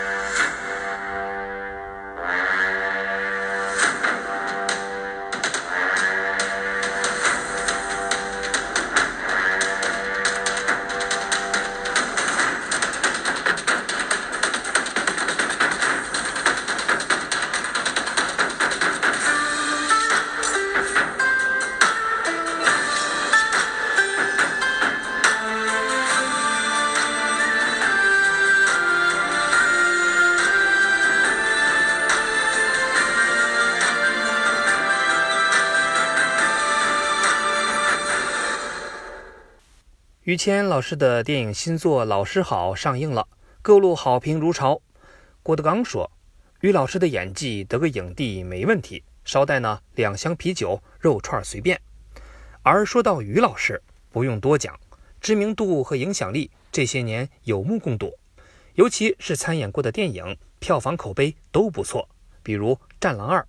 you 于谦老师的电影新作《老师好》上映了，各路好评如潮。郭德纲说：“于老师的演技得个影帝没问题，捎带呢两箱啤酒、肉串随便。”而说到于老师，不用多讲，知名度和影响力这些年有目共睹，尤其是参演过的电影，票房口碑都不错，比如《战狼二》，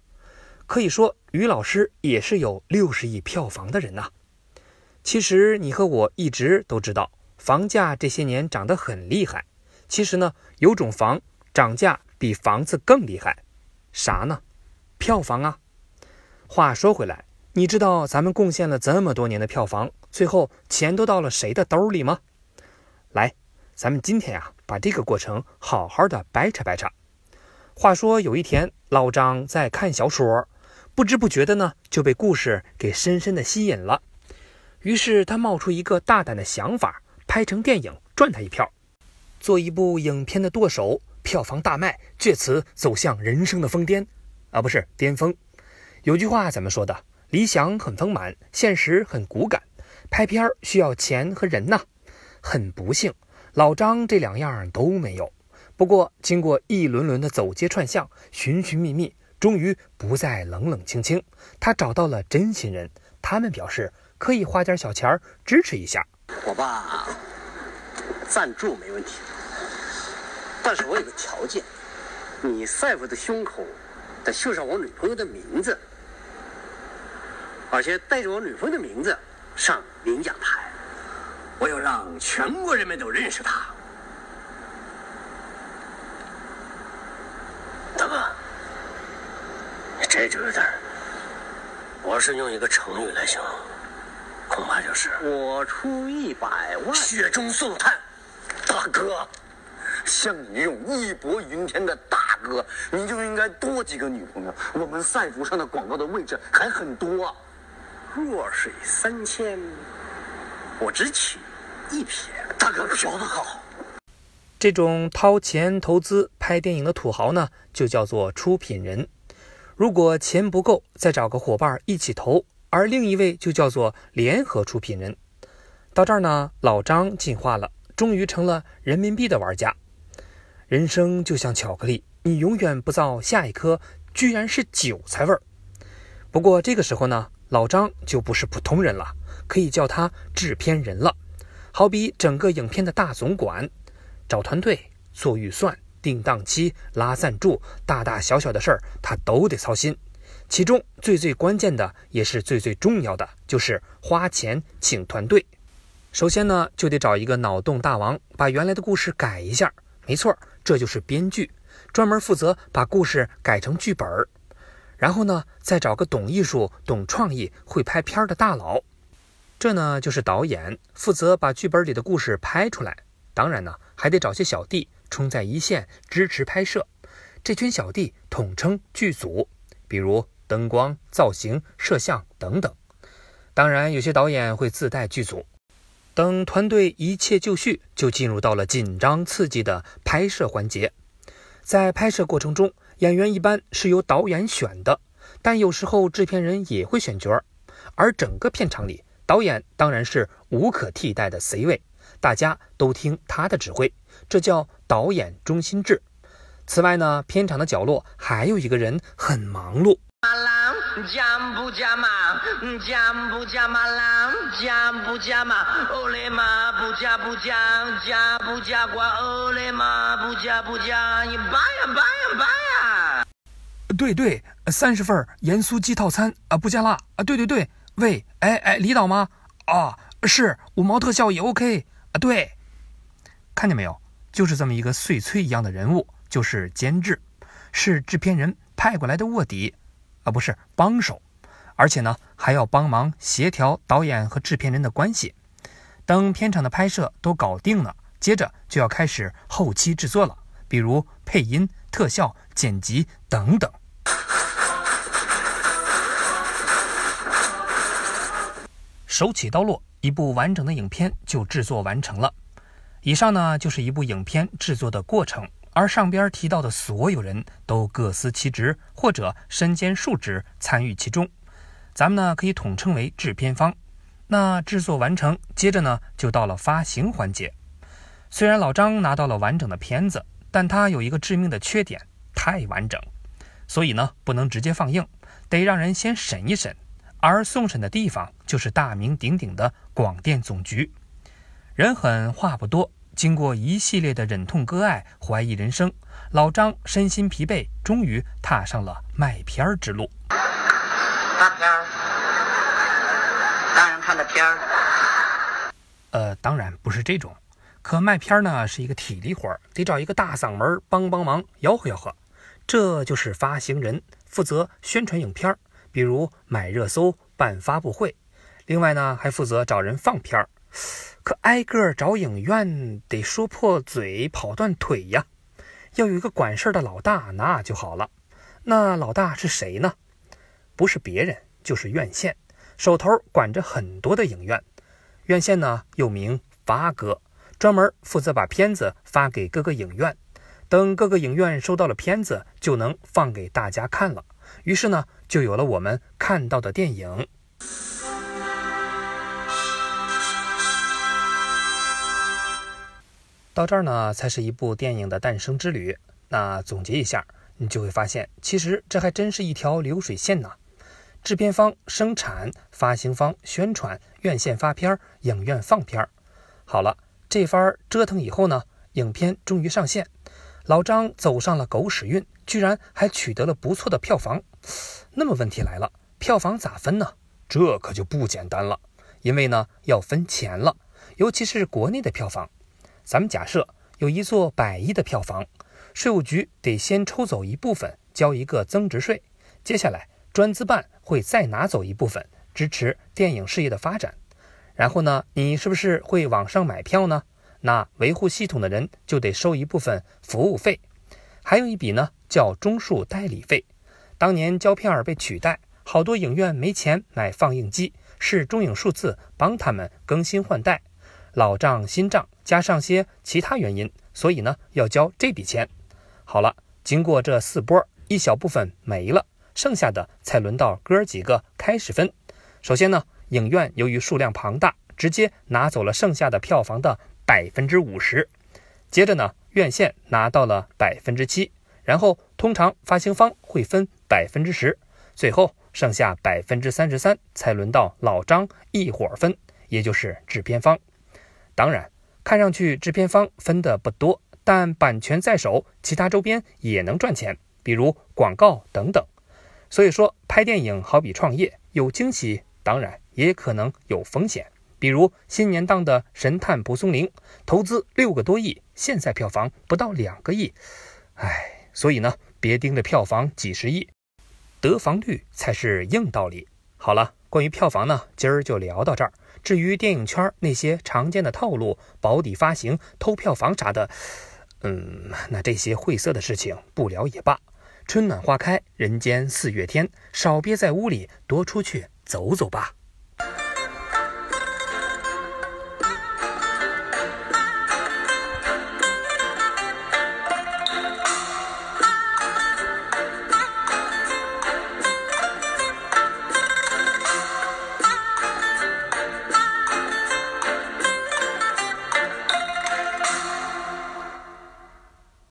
可以说于老师也是有六十亿票房的人呐。其实你和我一直都知道，房价这些年涨得很厉害。其实呢，有种房涨价比房子更厉害，啥呢？票房啊。话说回来，你知道咱们贡献了这么多年的票房，最后钱都到了谁的兜里吗？来，咱们今天呀，把这个过程好好的掰扯掰扯。话说有一天，老张在看小说，不知不觉的呢，就被故事给深深的吸引了。于是他冒出一个大胆的想法，拍成电影赚他一票，做一部影片的舵手，票房大卖，借此走向人生的疯癫，啊，不是巅峰。有句话怎么说的？理想很丰满，现实很骨感。拍片需要钱和人呐。很不幸，老张这两样都没有。不过经过一轮轮的走街串巷、寻寻觅觅，终于不再冷冷清清，他找到了真心人。他们表示。可以花点小钱儿支持一下，我爸赞助没问题，但是我有个条件，你赛夫的胸口得绣上我女朋友的名字，而且带着我女朋友的名字上领奖台，我要让全国人民都认识他。大哥，这就有点，我是用一个成语来形容。恐怕就是我出一百万，雪中送炭。大哥，像你这种义薄云天的大哥，你就应该多几个女朋友。我们赛服上的广告的位置还很多。弱水三千，我只取一撇。大哥嫖的好。这种掏钱投资拍电影的土豪呢，就叫做出品人。如果钱不够，再找个伙伴一起投。而另一位就叫做联合出品人。到这儿呢，老张进化了，终于成了人民币的玩家。人生就像巧克力，你永远不造下一颗，居然是韭菜味儿。不过这个时候呢，老张就不是普通人了，可以叫他制片人了。好比整个影片的大总管，找团队、做预算、定档期、拉赞助，大大小小的事儿他都得操心。其中最最关键的，也是最最重要的，就是花钱请团队。首先呢，就得找一个脑洞大王，把原来的故事改一下。没错，这就是编剧，专门负责把故事改成剧本儿。然后呢，再找个懂艺术、懂创意、会拍片儿的大佬。这呢，就是导演，负责把剧本里的故事拍出来。当然呢，还得找些小弟冲在一线支持拍摄。这群小弟统称剧组，比如。灯光、造型、摄像等等，当然有些导演会自带剧组。等团队一切就绪，就进入到了紧张刺激的拍摄环节。在拍摄过程中，演员一般是由导演选的，但有时候制片人也会选角儿。而整个片场里，导演当然是无可替代的 C 位，大家都听他的指挥，这叫导演中心制。此外呢，片场的角落还有一个人很忙碌。加不加嘛？加不加嘛？郎加不加嘛？哦嘞嘛不加不加？加不加瓜？哦嘞嘛不加不加？你拔呀拔呀拔呀！对对，三十份盐酥鸡套餐啊，不加辣啊。对对对，喂，哎哎，李导吗？啊，是五毛特效也 OK 啊。对，看见没有？就是这么一个碎催一样的人物。就是监制，是制片人派过来的卧底，啊，不是帮手，而且呢还要帮忙协调导演和制片人的关系。等片场的拍摄都搞定了，接着就要开始后期制作了，比如配音、特效、剪辑等等。手起刀落，一部完整的影片就制作完成了。以上呢就是一部影片制作的过程，而上边提到的所有人都各司其职，或者身兼数职参与其中。咱们呢可以统称为制片方。那制作完成，接着呢就到了发行环节。虽然老张拿到了完整的片子，但他有一个致命的缺点，太完整，所以呢不能直接放映，得让人先审一审。而送审的地方就是大名鼎鼎的广电总局。人狠话不多，经过一系列的忍痛割爱、怀疑人生，老张身心疲惫，终于踏上了卖片儿之路。大片儿，大人看的片儿。呃，当然不是这种。可卖片儿呢是一个体力活儿，得找一个大嗓门帮帮忙，吆喝吆喝。这就是发行人，负责宣传影片儿。比如买热搜、办发布会，另外呢还负责找人放片儿。可挨个找影院得说破嘴、跑断腿呀。要有一个管事儿的老大，那就好了。那老大是谁呢？不是别人，就是院线，手头管着很多的影院。院线呢又名发哥，专门负责把片子发给各个影院。等各个影院收到了片子，就能放给大家看了。于是呢。就有了我们看到的电影。到这儿呢，才是一部电影的诞生之旅。那总结一下，你就会发现，其实这还真是一条流水线呢。制片方生产，发行方宣传，院线发片，影院放片。好了，这番折腾以后呢，影片终于上线。老张走上了狗屎运，居然还取得了不错的票房。那么问题来了，票房咋分呢？这可就不简单了，因为呢要分钱了，尤其是国内的票房。咱们假设有一座百亿的票房，税务局得先抽走一部分，交一个增值税。接下来专资办会再拿走一部分，支持电影事业的发展。然后呢，你是不是会网上买票呢？那维护系统的人就得收一部分服务费，还有一笔呢叫中数代理费。当年胶片儿被取代，好多影院没钱买放映机，是中影数字帮他们更新换代，老账新账加上些其他原因，所以呢要交这笔钱。好了，经过这四波，一小部分没了，剩下的才轮到哥几个开始分。首先呢，影院由于数量庞大，直接拿走了剩下的票房的百分之五十，接着呢，院线拿到了百分之七。然后，通常发行方会分百分之十，最后剩下百分之三十三才轮到老张一伙分，也就是制片方。当然，看上去制片方分的不多，但版权在手，其他周边也能赚钱，比如广告等等。所以说，拍电影好比创业，有惊喜，当然也可能有风险。比如新年档的《神探蒲松龄》，投资六个多亿，现在票房不到两个亿，唉。所以呢，别盯着票房几十亿，得房率才是硬道理。好了，关于票房呢，今儿就聊到这儿。至于电影圈那些常见的套路，保底发行、偷票房啥的，嗯，那这些晦涩的事情不聊也罢。春暖花开，人间四月天，少憋在屋里，多出去走走吧。